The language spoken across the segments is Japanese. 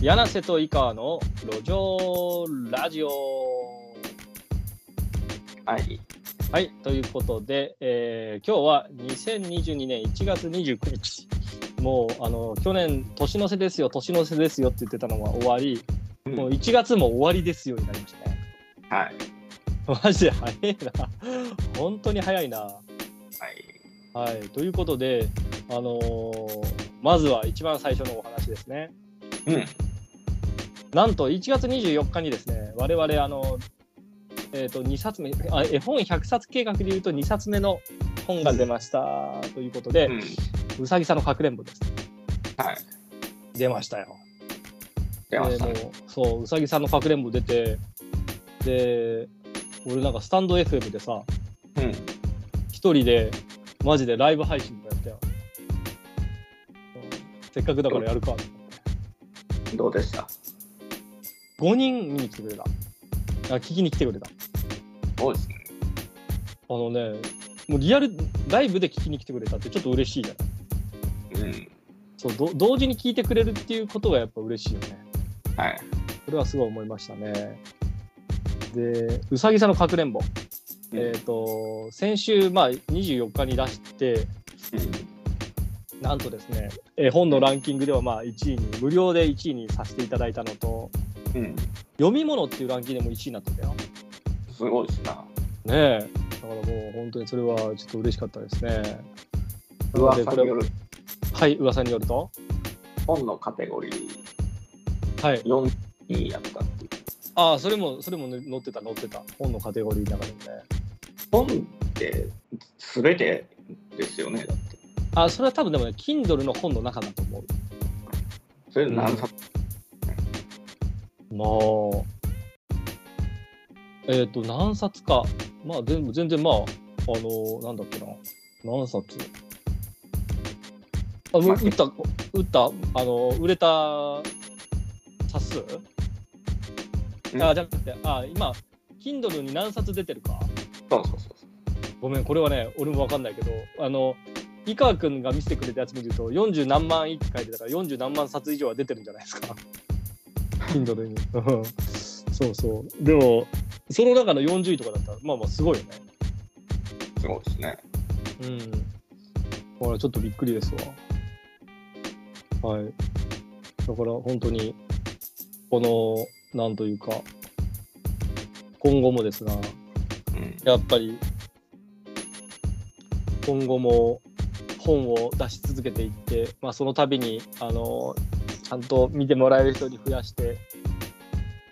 柳瀬と井川の路上ラジオ。はい。はい、ということで、えー今日は2022年1月29日。もうあの去年、年の瀬ですよ、年の瀬ですよって言ってたのが終わり、うんもう1月も終わりですよになりましたね。はい。マジで早いな。本当に早いな。はい。はい、ということで、あのーまずは一番最初のお話ですね。うん。なんと1月24日にですね、我々あの、えー、と2冊目あ、絵本100冊計画でいうと2冊目の本が出ました、ということでう、さぎさんのかくれんぼです。はい。出ましたよ。出ましたね。でもうそう、うさぎさんのかくれんぼ出て、で、俺なんかスタンド FM でさ、うん。一人でマジでライブ配信とかやったよ。うんせっかくだからやるかと思って。どうでした？5人見に来てくれた。あ聞きに来てくれた。そうですね。あのね、もうリアル、ライブで聞きに来てくれたってちょっと嬉しいじゃないうん。そうど同時に聞いてくれるっていうことがやっぱ嬉しいよね。はい。それはすごい思いましたね。で、うさぎさんのかくれんぼ。うんえっ、と、先週、まあ、24日に出して、なんとですね、絵本のランキングではまあ1位に、無料で1位にさせていただいたのと、うん。うん。読み物っていうランキングでも1位になってたよ。すごいですな。ねえ。だからもう本当にそれはちょっと嬉しかったですね。噂によるはい、噂によると？本のカテゴリーはい。4位やったっていう。ああ、それも、それもね載ってた、載ってた。本のカテゴリーの中でもね。本って全てですよね。だって。ああ、それは多分でもね、Kindle の本の中だと思う。それ何冊、まあ、えっ、と、何冊か。まあ、全部、全然まあ、あのなんだっけな。何冊あ、うまあ売った、売った、あの、売れた冊？数うんあ、じゃなくて、あ、今、Kindle に何冊出てるか？そうそうそうごめん、これはね、俺もわかんないけど、あの、井川君が見せてくれたやつ見ると、40何万いって書いてたから、40何万冊以上は出てるんじゃないですか。Kindle に。う んそうそう。でも、その中の40位とかだったら、まあまあ、すごいよね。すごいですね。うん。ほら、ちょっとびっくりですわ。はい。だから、本当に、この、なんというか、今後もですが、うん。やっぱり今後も本を出し続けていって、まあ、その度にあのちゃんと見てもらえる人に増やして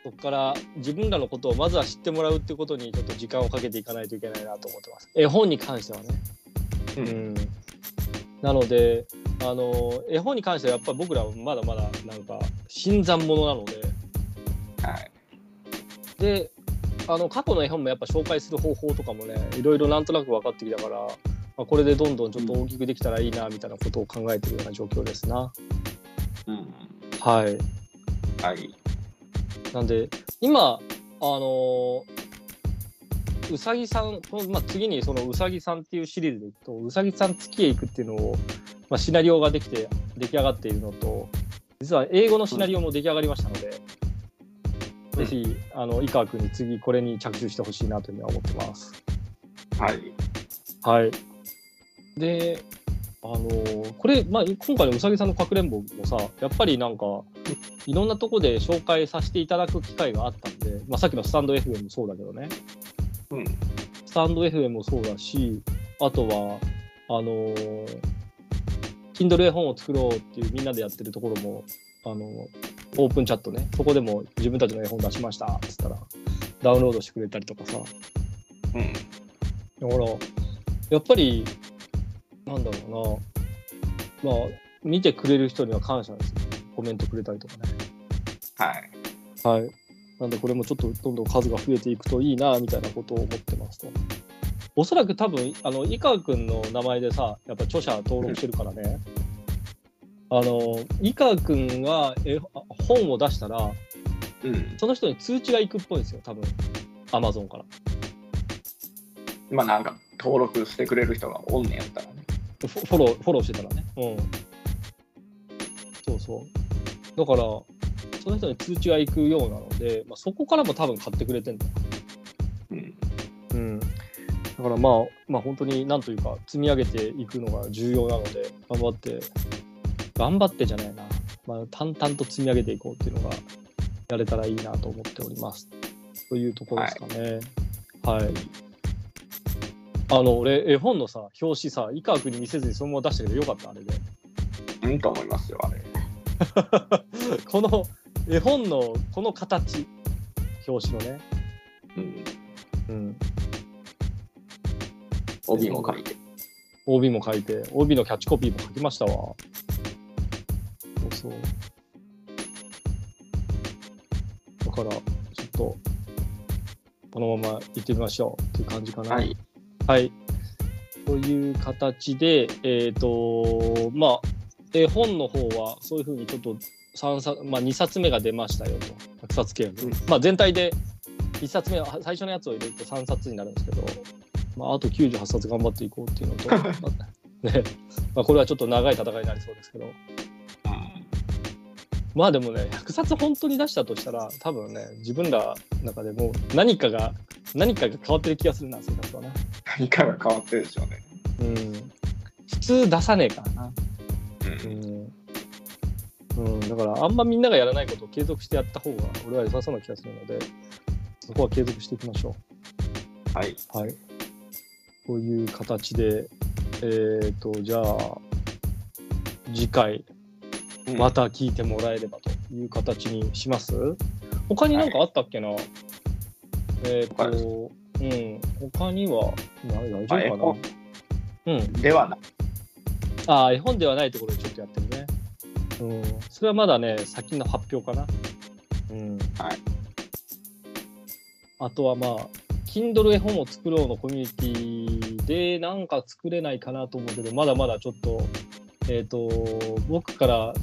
そこから自分らのことをまずは知ってもらうってことにちょっと時間をかけていかないといけないなと思ってます。絵本に関してはね。う。うんん、なのであの絵本に関してはやっぱり僕らはまだまだなんか新参者なので。はい。であの過去の絵本もやっぱ紹介する方法とかもねいろいろなんとなく分かってきたから、まあ、これでどんどんちょっと大きくできたらいいなみたいなことを考えてるような状況ですな。うん。はい。はい。なんで今あのうさぎさん、このまあ、次にそのうさぎさんっていうシリーズでいくとうさぎさん月へ行くっていうのを、まあ、シナリオができて出来上がっているのと実は英語のシナリオも出来上がりましたので、うんぜひあの井川君に次これに着手してほしいなというふうには思ってます。はい。はい。で、あのーこれ、まあ、今回のうさぎさんのかくれんぼもさ、やっぱりなんか、いろんなとこで紹介させていただく機会があったんで、まあ、さっきのスタンド FM もそうだけどね、うん。スタンド FM もそうだし、あとは、あのー Kindle 絵本を作ろうっていうみんなでやってるところも、あのオープンチャットね、そこでも自分たちの絵本出しましたって言ったら、ダウンロードしてくれたりとかさ、うん。だから、やっぱり、なんだろうな、まあ、見てくれる人には感謝ですよ。コメントくれたりとかね。はい。はい。なんで、これもちょっとどんどん数が増えていくといいな、みたいなことを思ってますと。おそらく多分、あの、井川君の名前でさ、やっぱ著者登録してるからね。あの、井川君が絵本を出したら、うん。その人に通知が行くっぽいんですよ、多分。アマゾンから。まあなんか登録してくれる人がおんねやったらね。フォロー、フォローしてたらね。うん。そうそう。だから、その人に通知が行くようなので、まあ、そこからも多分買ってくれてんだよ。うん。うん。だからまあ、まあ本当になんというか、積み上げていくのが重要なので、頑張って、頑張ってじゃないな。まあ、淡々と積み上げていこうっていうのが、やれたらいいなと思っております。というところですかね。はい。あの、俺、絵本のさ、表紙さ、井川君に見せずにそのまま出したけどよかった、あれで。うんと思いますよ、あれ。この絵本のこの形、表紙のね。うん。うん。帯も書いて。OB も書いて、OB のキャッチコピーも書きましたわ。そうそう。だから、ちょっと、このまま行ってみましょうっていう感じかな。はい。はい。という形で、えっ、と、まあ、絵本の方は、そういうふうにちょっと3冊、まあ、2冊目が出ましたよと。100冊。うんまあ、全体で1冊目、最初のやつを入れると3冊になるんですけど、まあ、あと98冊頑張っていこうっていうのと、ね、まあ、これはちょっと長い戦いになりそうですけど、まあでもね、100冊本当に出したとしたら、多分ね、自分らの中でもう何かが、何かが変わってる気がするな、生活はね。何かが変わってるでしょうね。うん。普通出さねえからな。う。うんん。うん、だから、あんまみんながやらないことを継続してやった方が、俺は良さそうな気がするので、そこは継続していきましょはい。う。はい。こういう形で、えっ、と、じゃあ、次回、うんまた聞いてもらえればという形にします？他になんかあったっけな、えっ、他ですと、うん、他には、な大丈夫かな？うん。ではない。ああ、絵本ではないところでちょっとやってるね。うん。それはまだね、先の発表かな。うん。はい。あとはまあ、Kindle 絵本を作ろうのコミュニティでなんか作れないかなと思うけど、まだまだちょっと、えっ、と、僕から、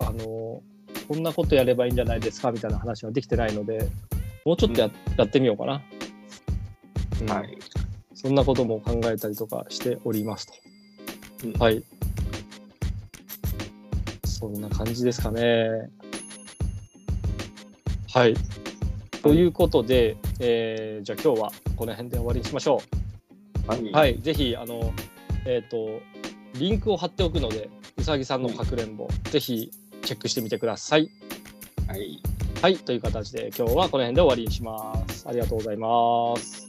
あの、こんなことやればいいんじゃないですかみたいな話はできてないので、もうちょっとや,、やってみようかな。うんはい。そんなことも考えたりとかしておりますと。うんはい。そんな感じですかね。はい。ということで、えーじゃあ今日はこの辺で終わりにしましょはい。う。はい。ぜひ、あの、えっ、と、リンクを貼っておくので、うさぎさんのかくれんぼ、ぜひチェックしてみてください。はい。はい。という形で今日はこの辺で終わりにします。ありがとうございます。